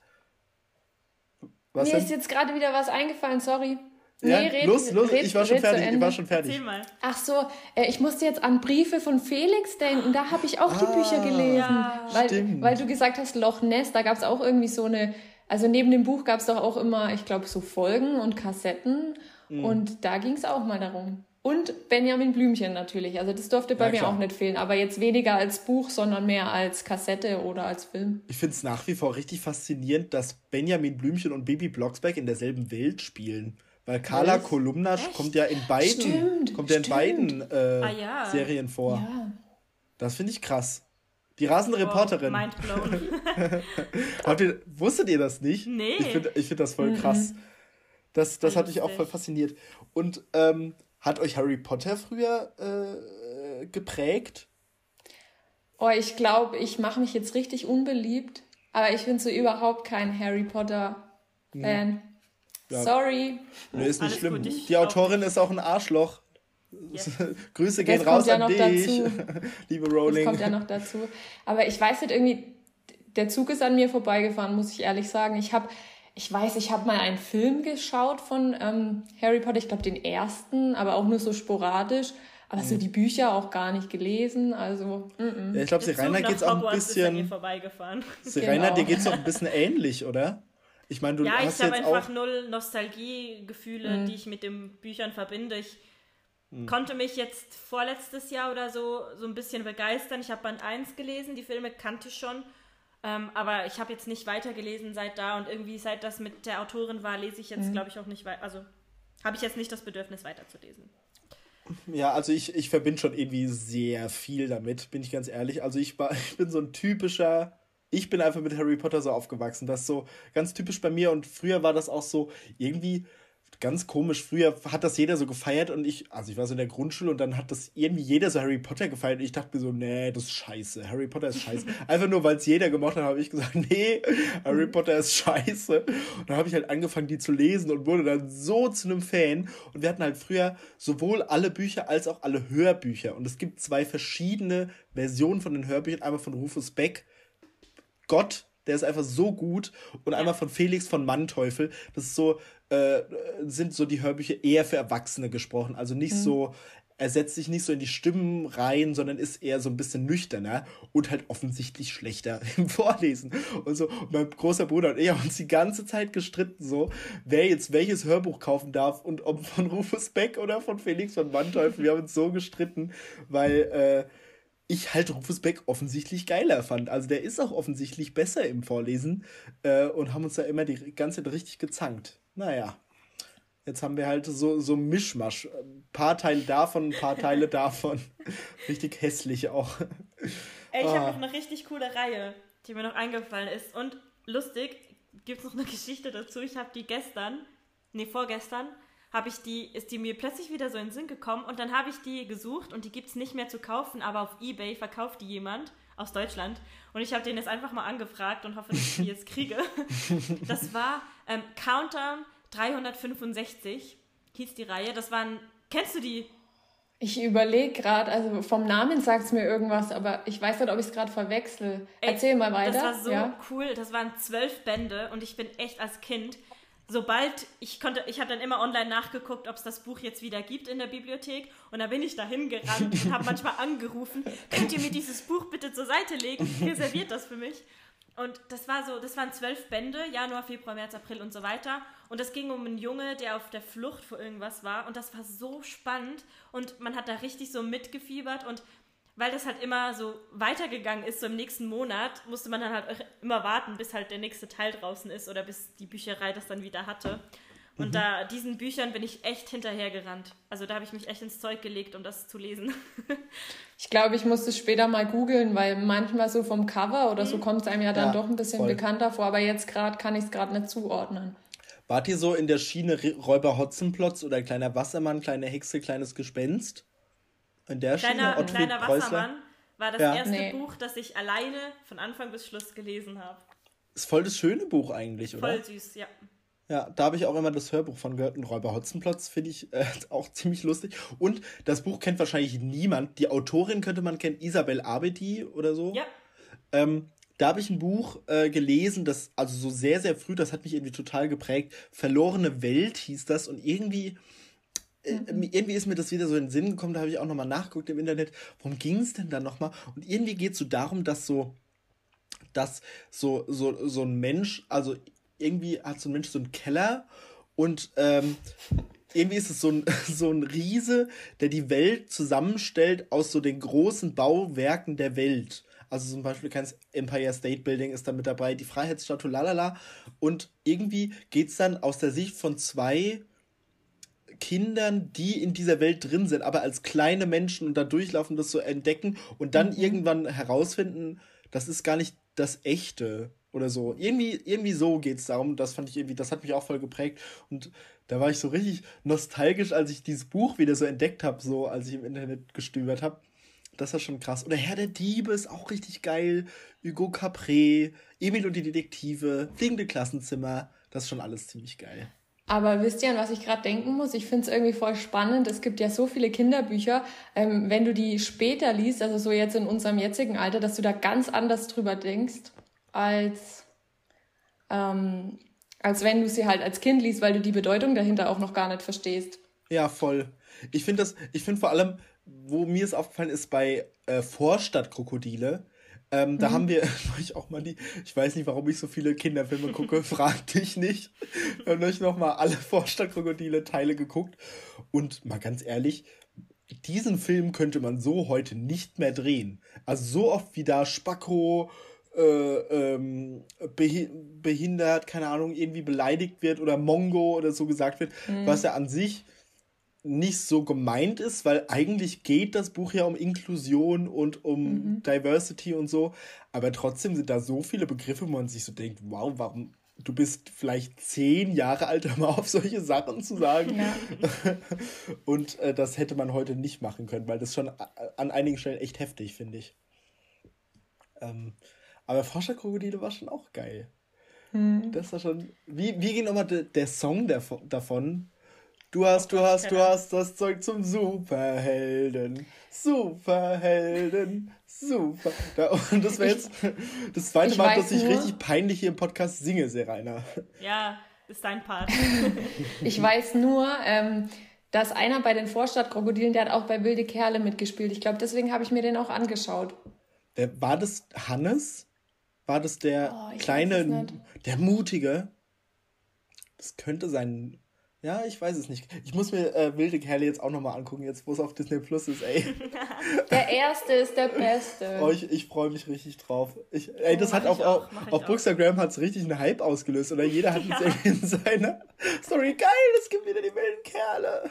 Was Mir denn? ist jetzt gerade wieder was eingefallen, sorry. Ja, red- los, los, red- ich war schon fertig, ich war schon fertig. Erzähl mal. Ach so, äh, ich musste jetzt an Briefe von Felix denken. Da habe ich auch die Ah, Bücher gelesen. Ja, weil, stimmt. weil du gesagt hast, Loch Ness, da gab es auch irgendwie so eine, also neben dem Buch gab es doch auch immer, ich glaube, so Folgen und Kassetten. Mhm. Und da ging es auch mal darum. Und Benjamin Blümchen natürlich. Also das durfte bei Ja, mir klar. auch nicht fehlen. Aber jetzt weniger als Buch, sondern mehr als Kassette oder als Film. Ich finde es nach wie vor richtig faszinierend, dass Benjamin Blümchen und Bibi Blocksberg in derselben Welt spielen. Weil Carla Was? Kolumna Echt? kommt ja in beiden, Stimmt, kommt ja in beiden äh, Ah, ja. Serien vor. Ja. Das finde ich krass. Die rasende wow, Reporterin. Mindblown. Habt ihr, wusstet ihr das nicht? Nee. Ich finde ich find das voll krass. Das, das hat mich auch voll fasziniert. Und ähm, hat euch Harry Potter früher äh, geprägt? Oh, ich glaube, ich mache mich jetzt richtig unbeliebt, aber ich bin so überhaupt kein Harry Potter-Fan. Ja. Sorry. Nee, ist nicht Alles schlimm. Gut, Die Autorin ist auch ein Arschloch. Yes. Grüße gehen das raus ja an dich, liebe Rowling. Das kommt ja noch dazu. Aber ich weiß nicht, irgendwie, der Zug ist an mir vorbeigefahren, muss ich ehrlich sagen. Ich habe, ich weiß, ich habe mal einen Film geschaut von ähm, Harry Potter, ich glaube den ersten, aber auch nur so sporadisch. Aber mhm. so die Bücher auch gar nicht gelesen, also. Mm -mm. Ja, ich glaube, Serena geht es auch ein bisschen. Serena, genau. dir geht es auch ein bisschen ähnlich, oder? Ich meine, du ja, hast ich habe einfach null Nostalgiegefühle, mhm. die ich mit den Büchern verbinde. Ich mhm. konnte mich jetzt vorletztes Jahr oder so so ein bisschen begeistern. Ich habe Band 1 gelesen, die Filme kannte ich schon. Ähm, aber ich habe jetzt nicht weitergelesen seit da und irgendwie seit das mit der Autorin war, lese ich jetzt, mhm. glaube ich, auch nicht weiter. Also habe ich jetzt nicht das Bedürfnis weiterzulesen. Ja, also ich, ich verbinde schon irgendwie sehr viel damit, bin ich ganz ehrlich. Also ich, war, ich bin so ein typischer ich bin einfach mit Harry Potter so aufgewachsen. Das ist so ganz typisch bei mir. Und früher war das auch so irgendwie ganz komisch. Früher hat das jeder so gefeiert und ich, also ich war so in der Grundschule und dann hat das irgendwie jeder so Harry Potter gefeiert und ich dachte mir so, nee, das ist scheiße. Harry Potter ist scheiße. Einfach nur, weil es jeder gemacht hat, habe ich gesagt, nee, Harry. Potter ist scheiße. Und dann habe ich halt angefangen, die zu lesen und wurde dann so zu einem Fan. Und wir hatten halt früher sowohl alle Bücher als auch alle Hörbücher. Und es gibt zwei verschiedene Versionen von den Hörbüchern. Einmal von Rufus Beck Gott, der ist einfach so gut. Und einmal von Felix von Manteuffel. Das ist so, äh, sind so die Hörbücher eher für Erwachsene gesprochen. Also nicht mhm. so, er setzt sich nicht so in die Stimmen rein, sondern ist eher so ein bisschen nüchterner und halt offensichtlich schlechter im Vorlesen. Und so, und mein großer Bruder und ich haben uns die ganze Zeit gestritten, so, wer jetzt welches Hörbuch kaufen darf und ob von Rufus Beck oder von Felix von Manteuffel. Wir haben uns so gestritten, weil, äh, ich halt Rufus Beck offensichtlich geiler fand. Also der ist auch offensichtlich besser im Vorlesen äh, und haben uns da immer die ganze Zeit richtig gezankt. Naja, jetzt haben wir halt so, so Mischmasch. Ein paar Teile davon, ein paar Teile davon. richtig hässlich auch. Ey, ich ah. habe noch eine richtig coole Reihe, die mir noch eingefallen ist. Und lustig, gibt es noch eine Geschichte dazu. Ich habe die gestern, nee, vorgestern, habe ich die, ist die mir plötzlich wieder so in den Sinn gekommen und dann habe ich die gesucht und die gibt es nicht mehr zu kaufen, aber auf Ebay verkauft die jemand aus Deutschland und ich habe den jetzt einfach mal angefragt und hoffe, dass ich die jetzt kriege. Das war ähm, Countdown 365, hieß die Reihe. Das waren, kennst du die? Ich überlege gerade, also vom Namen sagt es mir irgendwas, aber ich weiß nicht, ob ich es gerade verwechsel. Erzähl mal weiter. Das war so ja? cool. Das waren zwölf Bände und ich bin echt als Kind sobald ich konnte, ich habe dann immer online nachgeguckt, ob es das Buch jetzt wieder gibt in der Bibliothek und da bin ich dahin gerannt und habe manchmal angerufen, könnt ihr mir dieses Buch bitte zur Seite legen? Reserviert das für mich. Und das war so, das waren zwölf Bände, Januar, Februar, März, April und so weiter. Und es ging um einen Junge, der auf der Flucht vor irgendwas war. Und das war so spannend. Und man hat da richtig so mitgefiebert. Und weil das halt immer so weitergegangen ist, so im nächsten Monat, musste man dann halt immer warten, bis halt der nächste Teil draußen ist oder bis die Bücherei das dann wieder hatte. Und mhm. da diesen Büchern bin ich echt hinterhergerannt. Also da habe ich mich echt ins Zeug gelegt, um das zu lesen. ich glaube, ich muss es später mal googeln, weil manchmal so vom Cover oder so mhm. kommt es einem ja dann ja, doch ein bisschen voll. bekannter vor, aber jetzt gerade kann ich es gerade nicht zuordnen. Wart ihr so in der Schiene Räuber Hotzenplotz oder kleiner Wassermann, kleine Hexe, kleines Gespenst? In der kleiner, Schiene, kleiner Wassermann war das ja. erste nee. Buch, das ich alleine von Anfang bis Schluss gelesen habe. Ist voll das schöne Buch eigentlich, oder? Voll süß, ja. Ja, da habe ich auch immer das Hörbuch von gehört, Räuber Hotzenplotz, finde ich äh, auch ziemlich lustig. Und das Buch kennt wahrscheinlich niemand. Die Autorin könnte man kennen, Isabel Abedi oder so. Ja. Ähm, da habe ich ein Buch äh, gelesen, das, also so sehr, sehr früh, das hat mich irgendwie total geprägt. Verlorene Welt hieß das und irgendwie mhm. irgendwie ist mir das wieder so in den Sinn gekommen, da habe ich auch nochmal nachgeguckt im Internet, worum ging es denn da nochmal? Und irgendwie geht es so darum, dass so, dass so, so, so ein Mensch, also irgendwie hat so ein Mensch so einen Keller und ähm, irgendwie ist es so ein, so ein Riese, der die Welt zusammenstellt aus so den großen Bauwerken der Welt. Also zum Beispiel kein Empire State Building ist da mit dabei, die Freiheitsstatue, lalala. Und irgendwie geht es dann aus der Sicht von zwei Kindern, die in dieser Welt drin sind, aber als kleine Menschen und da durchlaufen, das so entdecken und dann mhm. irgendwann herausfinden, das ist gar nicht das Echte oder so. Irgendwie, irgendwie so geht es darum. Das fand ich irgendwie, das hat mich auch voll geprägt. Und da war ich so richtig nostalgisch, als ich dieses Buch wieder so entdeckt habe, so als ich im Internet gestöbert habe. Das war schon krass. Oder Herr der Diebe ist auch richtig geil. Hugo Capré, Emil und die Detektive, Fliegende Klassenzimmer. Das ist schon alles ziemlich geil. Aber wisst ihr, an was ich gerade denken muss? Ich finde es irgendwie voll spannend. Es gibt ja so viele Kinderbücher. Ähm, wenn du die später liest, also so jetzt in unserem jetzigen Alter, dass du da ganz anders drüber denkst, als, ähm, als wenn du sie halt als Kind liest, weil du die Bedeutung dahinter auch noch gar nicht verstehst. Ja, voll. Ich finde das, ich finde vor allem, wo mir es aufgefallen ist, bei äh, Vorstadtkrokodile, ähm, da mhm. haben wir ich auch mal die, ich weiß nicht, warum ich so viele Kinderfilme gucke, frag dich nicht. Wir haben euch nochmal alle Vorstadtkrokodile-Teile geguckt. Und mal ganz ehrlich, diesen Film könnte man so heute nicht mehr drehen. Also so oft wie da Spacko äh, ähm, behindert, keine Ahnung, irgendwie beleidigt wird oder Mongo oder so gesagt wird, mhm. was ja an sich nicht so gemeint ist, weil eigentlich geht das Buch ja um Inklusion und um mhm. Diversity und so, aber trotzdem sind da so viele Begriffe, wo man sich so denkt, wow, warum du bist vielleicht zehn Jahre alt, um auf solche Sachen zu sagen. Ja. und äh, das hätte man heute nicht machen können, weil das schon an einigen Stellen echt heftig, finde ich. Ähm, aber Forscherkrokodile war schon auch geil. Mhm. Das war schon. Wie, wie ging nochmal de, der Song davon? Du hast, du hast, du hast das Zeug zum Superhelden. Superhelden. Super. Da, und das wäre jetzt das zweite Mal, dass ich richtig peinlich hier im Podcast singe, Serena. Ja, ist dein Part. ich weiß nur, ähm, dass einer bei den Vorstadtkrokodilen, der hat auch bei Wilde Kerle mitgespielt. Ich glaube, deswegen habe ich mir den auch angeschaut. War das Hannes? War das der oh, kleine, der mutige? Das könnte sein ja, ich weiß es nicht. Ich muss mir äh, Wilde Kerle jetzt auch nochmal angucken, jetzt wo es auf Disney Plus ist, ey. Der erste ist der beste. Oh, ich ich freue mich richtig drauf. Ich, ey, das oh, hat auch, auch auf Bookstagram hat es richtig einen Hype ausgelöst, oder? Jeder hat ja. jetzt in seiner Story, geil, es gibt wieder die wilden Kerle.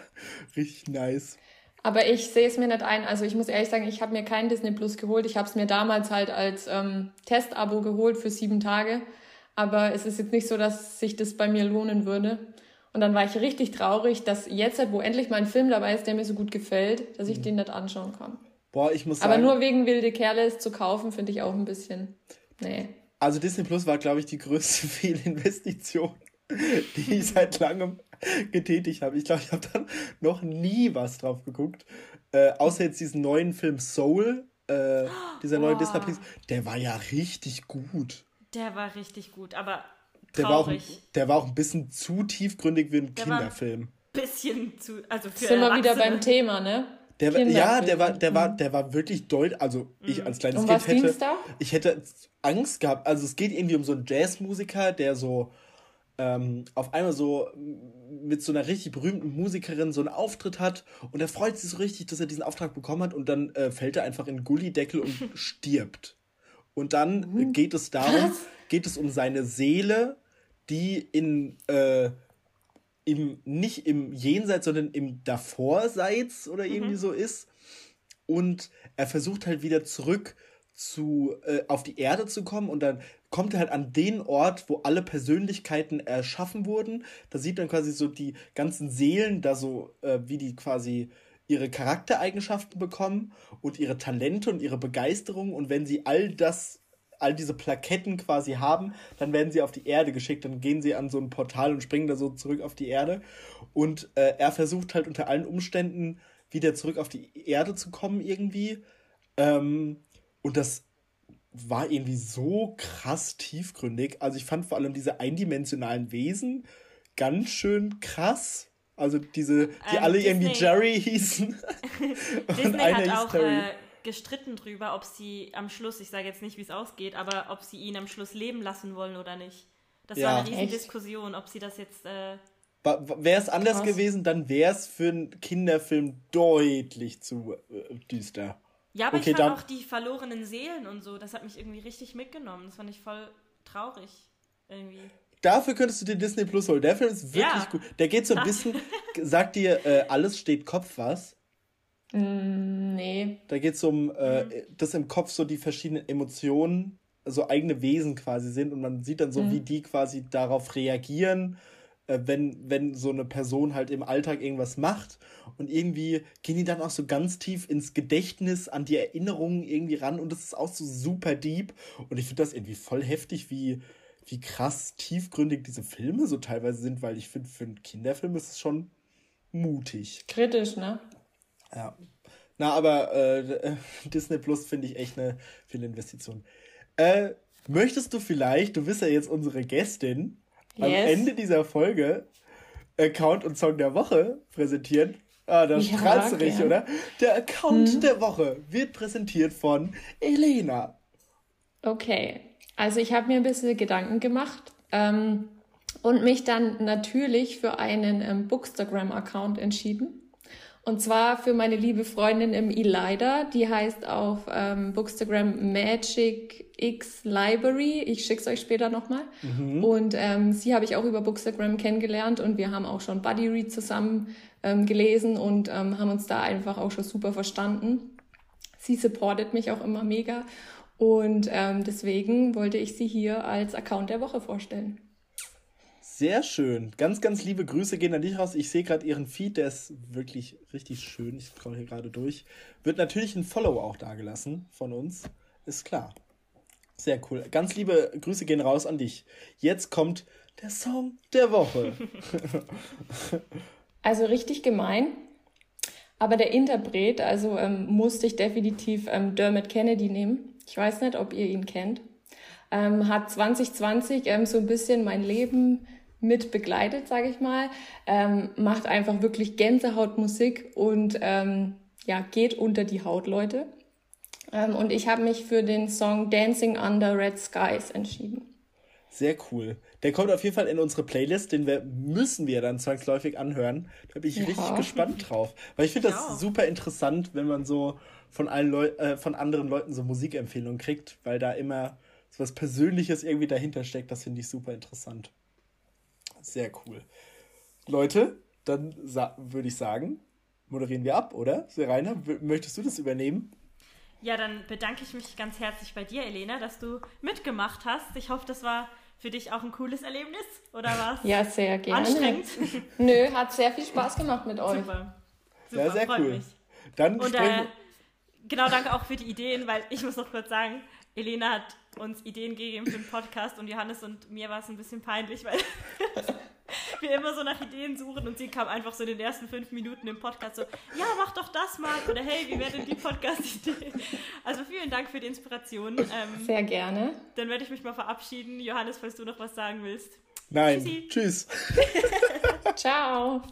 Richtig nice. Aber ich sehe es mir nicht ein. Also ich muss ehrlich sagen, ich habe mir kein Disney Plus geholt. Ich habe es mir damals halt als ähm, Testabo geholt für sieben Tage. Aber es ist jetzt nicht so, dass sich das bei mir lohnen würde. Und dann war ich richtig traurig, dass jetzt, wo endlich mal ein Film dabei ist, der mir so gut gefällt, dass ich mhm. den nicht anschauen kann. Boah, ich muss sagen. Aber nur wegen wilde Kerle zu kaufen, finde ich auch ein bisschen. Nee. Also Disney Plus war, glaube ich, die größte Fehlinvestition, die ich seit langem getätigt habe. Ich glaube, ich habe dann noch nie was drauf geguckt. Äh, außer jetzt diesen neuen Film Soul, äh, dieser neue Disney Plus, der war ja richtig gut. Der war richtig gut, aber der war, auch, der war auch ein bisschen zu tiefgründig wie ein der Kinderfilm. Ein bisschen zu, also für Sind wir wieder beim Thema, ne? Der, ja, der war, der war, der war wirklich deutlich. Also ich mhm. als kleines um Kind hätte, ich hätte Angst gehabt. Also es geht irgendwie um so einen Jazzmusiker, der so ähm, auf einmal so mit so einer richtig berühmten Musikerin so einen Auftritt hat und er freut sich so richtig, dass er diesen Auftrag bekommen hat und dann äh, fällt er einfach in den Gullideckel und stirbt. Und dann mhm. geht es darum, geht es um seine Seele, die in äh, im, nicht im Jenseits, sondern im Davorseits oder mhm. irgendwie so ist. Und er versucht halt wieder zurück zu, äh, auf die Erde zu kommen und dann kommt er halt an den Ort, wo alle Persönlichkeiten erschaffen wurden. Da sieht man quasi so die ganzen Seelen, da so, äh, wie die quasi ihre Charaktereigenschaften bekommen und ihre Talente und ihre Begeisterung. Und wenn sie all das all diese Plaketten quasi haben, dann werden sie auf die Erde geschickt, dann gehen sie an so ein Portal und springen da so zurück auf die Erde. Und äh, er versucht halt unter allen Umständen wieder zurück auf die Erde zu kommen irgendwie. Ähm, und das war irgendwie so krass tiefgründig. Also ich fand vor allem diese eindimensionalen Wesen ganz schön krass. Also diese, die ähm, alle Disney, irgendwie Jerry hießen. Disney und einer hat auch, Terry. Äh, gestritten drüber, ob sie am Schluss, ich sage jetzt nicht, wie es ausgeht, aber ob sie ihn am Schluss leben lassen wollen oder nicht. Das ja. war eine riesige Diskussion, ob sie das jetzt. Äh, wäre es anders krass. gewesen, dann wäre es für einen Kinderfilm deutlich zu äh, düster. Ja, aber okay, ich fand auch die verlorenen Seelen und so, das hat mich irgendwie richtig mitgenommen. Das fand ich voll traurig. Irgendwie. Dafür könntest du dir Disney Plus holen. Der Film ist wirklich ja. gut. Der geht so ein bisschen, sagt dir, äh, alles steht Kopf was. Mm, Nee. Da geht es um, äh, dass im Kopf so die verschiedenen Emotionen, so eigene Wesen quasi sind und man sieht dann so, wie die quasi darauf reagieren, äh, wenn, wenn so eine Person halt im Alltag irgendwas macht. Und irgendwie gehen die dann auch so ganz tief ins Gedächtnis, an die Erinnerungen irgendwie ran und das ist auch so super deep. Und ich finde das irgendwie voll heftig, wie, wie krass tiefgründig diese Filme so teilweise sind, weil ich finde, für einen Kinderfilm ist es schon mutig. Kritisch, ne? Ja. Na, aber äh, Disney Plus finde ich echt eine viele Investition. Äh, möchtest du vielleicht, du bist ja jetzt unsere Gästin, am Yes. Ende dieser Folge Account und Song der Woche präsentieren? Ah, da Ja, strahlst du richtig, oder? Der Account der Woche wird präsentiert von Elena. Okay, also ich habe mir ein bisschen Gedanken gemacht ähm, und mich dann natürlich für einen ähm, Bookstagram-Account entschieden. Und zwar für meine liebe Freundin im Elida, die heißt auf ähm, Bookstagram Magic X Library. Ich schick's euch später nochmal. Und ähm, sie habe ich auch über Bookstagram kennengelernt und wir haben auch schon Buddy Read zusammen ähm, gelesen und ähm, haben uns da einfach auch schon super verstanden. Sie supportet mich auch immer mega. Und ähm, deswegen wollte ich sie hier als Account der Woche vorstellen. Sehr schön. Ganz, ganz liebe Grüße gehen an dich raus. Ich sehe gerade ihren Feed, der ist wirklich richtig schön. Ich scroll hier gerade durch. Wird natürlich ein Follow auch dagelassen von uns. Ist klar. Sehr cool. Ganz liebe Grüße gehen raus an dich. Jetzt kommt der Song der Woche. Also richtig gemein. Aber der Interpret, also ähm, musste ich definitiv ähm, Dermot Kennedy nehmen. Ich weiß nicht, ob ihr ihn kennt. Ähm, hat 2020 ähm, so ein bisschen mein Leben mit begleitet, sage ich mal. Ähm, macht einfach wirklich Gänsehautmusik und ähm, ja, geht unter die Haut, Leute. Ähm, und ich habe mich für den Song Dancing Under Red Skies entschieden. Sehr cool. Der kommt auf jeden Fall in unsere Playlist, den wir, müssen wir dann zwangsläufig anhören. Da bin ich Ja. richtig gespannt drauf. Weil ich finde Ich das super interessant, wenn man so von allen Leu äh, von anderen Leuten so Musikempfehlungen kriegt, weil da immer so was Persönliches irgendwie dahinter steckt. Das finde ich super interessant. Sehr cool. Leute, dann würde ich sagen, moderieren wir ab, oder? Rainer, w- möchtest du das übernehmen? Ja, dann bedanke ich mich ganz herzlich bei dir, Elena, dass du mitgemacht hast. Ich hoffe, das war für dich auch ein cooles Erlebnis. Oder was? Ja, sehr gerne. Anstrengend? Nö, hat sehr viel Spaß gemacht mit euch. Super. Sehr, Super, sehr freut cool. mich. Dann Und äh, genau, danke auch für die Ideen, weil ich muss noch kurz sagen, Elena hat uns Ideen gegeben für den Podcast und Johannes und mir war es ein bisschen peinlich, weil wir immer so nach Ideen suchen und sie kam einfach so in den ersten fünf Minuten im Podcast so, ja, mach doch das mal oder hey, wie wäre denn die Podcast-Idee? Also vielen Dank für die Inspiration. Ähm, Sehr gerne. dann werde ich mich mal verabschieden. Johannes, falls du noch was sagen willst. Nein, Tschüssi. tschüss. Ciao.